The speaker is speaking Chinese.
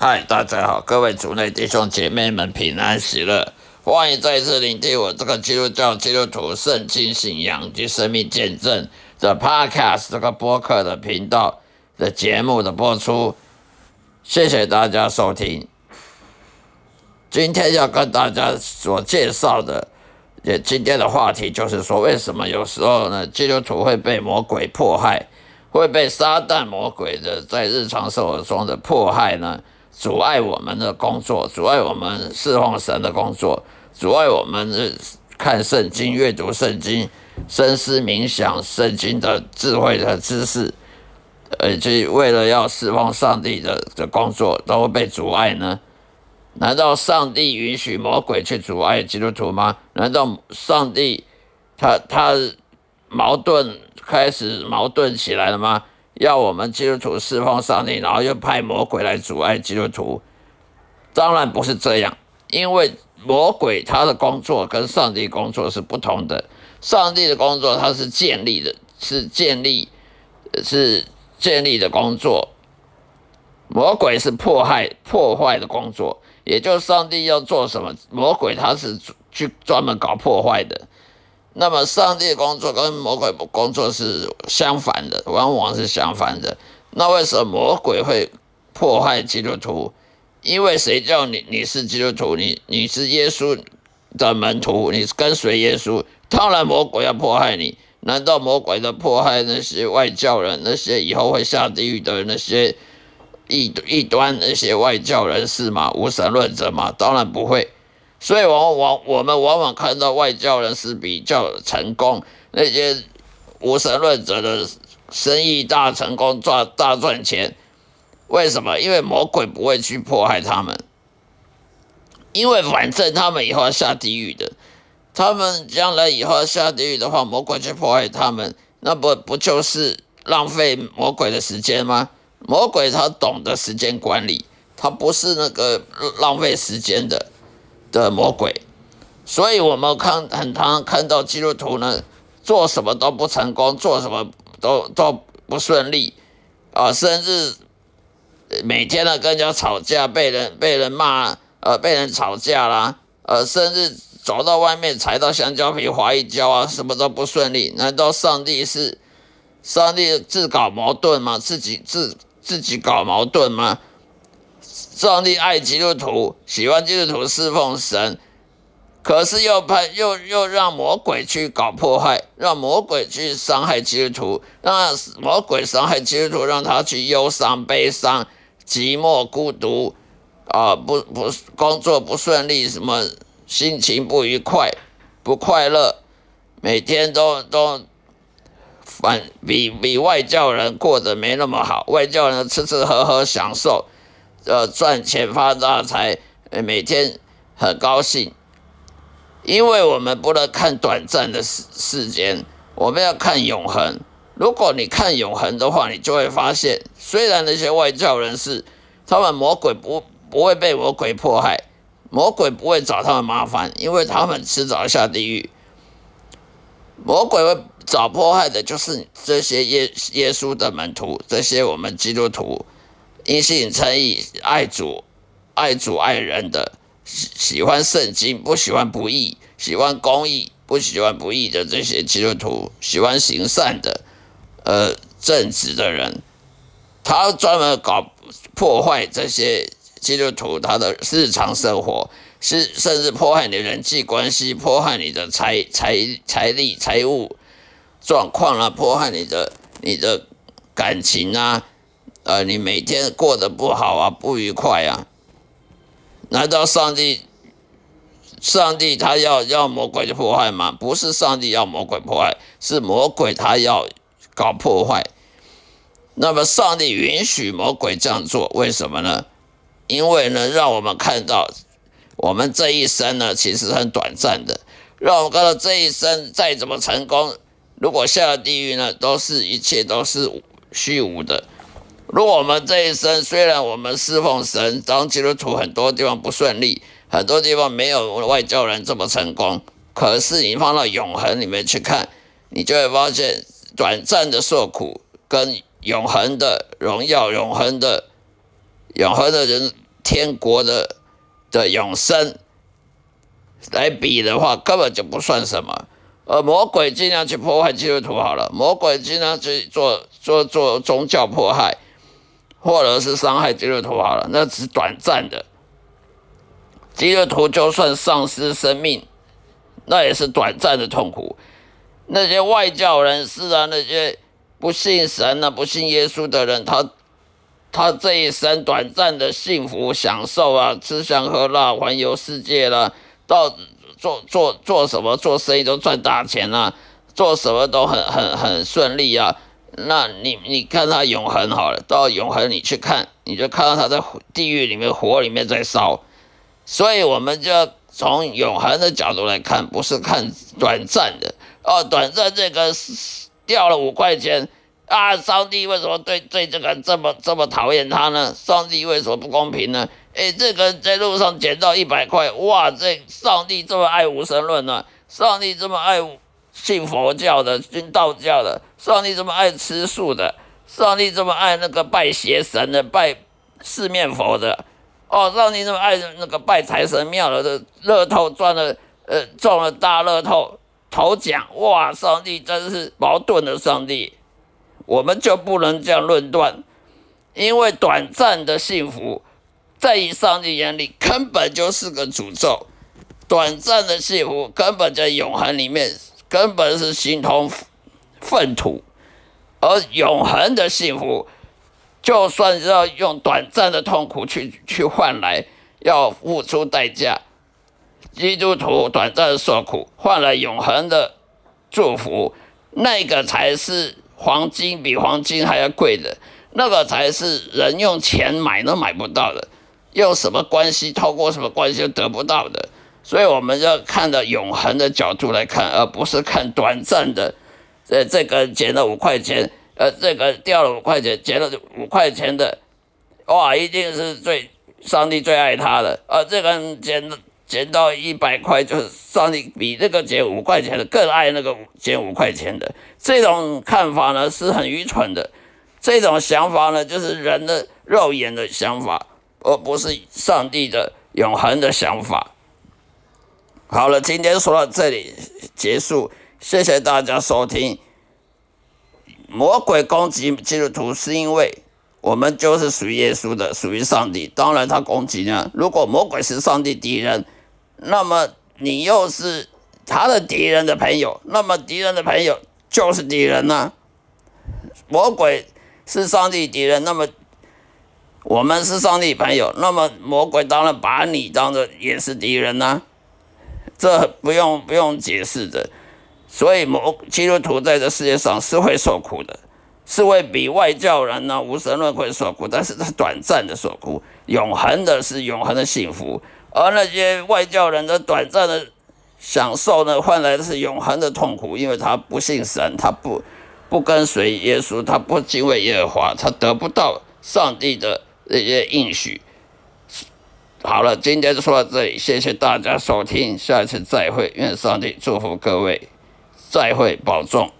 嗨，大家好，各位族内弟兄姐妹们平安喜乐，欢迎再次聆听我这个基督教基督徒圣经信仰及生命见证的 Podcast 这个播客的频道的节目的播出，谢谢大家收听。今天要跟大家所介绍的，也今天的话题就是说，为什么有时候呢，基督徒会被魔鬼迫害，会被撒旦魔鬼的在日常生活中的迫害呢？阻碍我们的工作，阻碍我们侍奉神的工作，阻碍我们看圣经、阅读圣经、深思冥想圣经的智慧的知识，呃，及为了要侍奉上帝的的工作，都会被阻碍呢？难道上帝允许魔鬼去阻碍基督徒吗？难道上帝他他矛盾开始矛盾起来了吗？要我们基督徒释放上帝，然后又派魔鬼来阻碍基督徒，当然不是这样，因为魔鬼他的工作跟上帝工作是不同的。上帝的工作他是建立的，是建立，是建立的工作；魔鬼是迫害、破坏的工作。也就上帝要做什么，魔鬼他是去专门搞破坏的。那么，上帝工作跟魔鬼工作是相反的，往往是相反的。那为什么魔鬼会迫害基督徒？因为谁叫你你是基督徒，你你是耶稣的门徒，你跟随耶稣，当然魔鬼要迫害你。难道魔鬼的迫害那些外教人，那些以后会下地狱的那些异异端那些外教人士吗？无神论者吗？当然不会。所以往往我们往往看到外教人士比较成功，那些无神论者的生意大成功赚大赚钱，为什么？因为魔鬼不会去迫害他们，因为反正他们以后要下地狱的，他们将来以后要下地狱的话，魔鬼去迫害他们，那不不就是浪费魔鬼的时间吗？魔鬼他懂得时间管理，他不是那个浪费时间的。的魔鬼，所以我们看很常看到基督徒呢，做什么都不成功，做什么都都不顺利啊，甚至每天呢跟人家吵架，被人被人骂，呃，被人吵架啦，呃，甚至走到外面踩到香蕉皮滑一跤啊，什么都不顺利。难道上帝是上帝自搞矛盾吗？自己自自己搞矛盾吗？上帝爱基督徒，喜欢基督徒侍奉神，可是又派又又让魔鬼去搞破坏，让魔鬼去伤害基督徒，让魔鬼伤害基督徒，让他去忧伤、悲伤、寂寞、孤独，啊，不不工作不顺利，什么心情不愉快、不快乐，每天都都反比比外教人过得没那么好，外教人吃吃喝喝享受。呃，赚钱发大财，每天很高兴，因为我们不能看短暂的时时间，我们要看永恒。如果你看永恒的话，你就会发现，虽然那些外教人士，他们魔鬼不不会被魔鬼迫害，魔鬼不会找他们麻烦，因为他们迟早下地狱。魔鬼会找迫害的，就是这些耶耶稣的门徒，这些我们基督徒。因信称义、爱主、爱主爱人的，喜喜欢圣经，不喜欢不义；喜欢公义，不喜欢不义的这些基督徒，喜欢行善的，呃，正直的人，他专门搞破坏这些基督徒他的日常生活，是甚至破坏你的人际关系，破坏你的财财财力、财务状况啊，破坏你的你的感情啊。呃，你每天过得不好啊，不愉快啊？难道上帝，上帝他要要魔鬼破坏吗？不是上帝要魔鬼破坏，是魔鬼他要搞破坏。那么上帝允许魔鬼这样做，为什么呢？因为呢，让我们看到我们这一生呢，其实很短暂的。让我们看到这一生再怎么成功，如果下了地狱呢，都是一切都是虚无的。如果我们这一生虽然我们侍奉神，当基督徒很多地方不顺利，很多地方没有外教人这么成功，可是你放到永恒里面去看，你就会发现短暂的受苦跟永恒的荣耀、永恒的永恒的人天国的的永生来比的话，根本就不算什么。呃，魔鬼尽量去破坏基督徒好了，魔鬼尽量去做做做宗教迫害，或者是伤害基督徒好了，那只是短暂的。基督徒就算丧失生命，那也是短暂的痛苦。那些外教人士啊，那些不信神啊、不信耶稣的人，他他这一生短暂的幸福享受啊，吃香喝辣、环游世界了，到做做做什么做生意都赚大钱啊，做什么都很很很顺利啊。那你你看他永恒好了，到永恒你去看，你就看到他在地狱里面火里面在烧。所以，我们就要从永恒的角度来看，不是看短暂的哦。短暂这个掉了五块钱啊，上帝为什么对对这个这么这么讨厌他呢？上帝为什么不公平呢？诶，这个在路上捡到一百块，哇，这上帝这么爱无神论呢？上帝这么爱无信佛教的、信道教的？上帝这么爱吃素的？上帝这么爱那个拜邪神的、拜四面佛的？哦，让你这么爱那个拜财神庙的，的乐透赚了，呃，中了大乐透头奖，哇！上帝真是矛盾的上帝，我们就不能这样论断，因为短暂的幸福，在上帝眼里根本就是个诅咒，短暂的幸福根本在永恒里面根本是形同粪土，而永恒的幸福。就算要用短暂的痛苦去去换来，要付出代价，基督徒短暂的受苦换来永恒的祝福，那个才是黄金比黄金还要贵的，那个才是人用钱买都买不到的，用什么关系透过什么关系都得不到的，所以我们要看到永恒的角度来看，而不是看短暂的，呃，这个捡了五块钱。呃，这个掉了五块钱，捡了五块钱的，哇，一定是最上帝最爱他的。呃，这个捡捡到一百块，就是上帝比那个捡五块钱的更爱那个捡五块钱的。这种看法呢是很愚蠢的，这种想法呢就是人的肉眼的想法，而不是上帝的永恒的想法。好了，今天说到这里结束，谢谢大家收听。魔鬼攻击基督徒，是因为我们就是属于耶稣的，属于上帝。当然，他攻击呢。如果魔鬼是上帝敌人，那么你又是他的敌人的朋友，那么敌人的朋友就是敌人呢。魔鬼是上帝敌人，那么我们是上帝朋友，那么魔鬼当然把你当做也是敌人呢。这不用不用解释的。所以，魔基督徒在这世界上是会受苦的，是会比外教人呢、无神论会受苦，但是是短暂的受苦，永恒的是永恒的幸福。而那些外教人的短暂的享受呢，换来的是永恒的痛苦，因为他不信神，他不不跟随耶稣，他不敬畏耶和华，他得不到上帝的那些应许。好了，今天就说到这里，谢谢大家收听，下次再会，愿上帝祝福各位。再会，保重。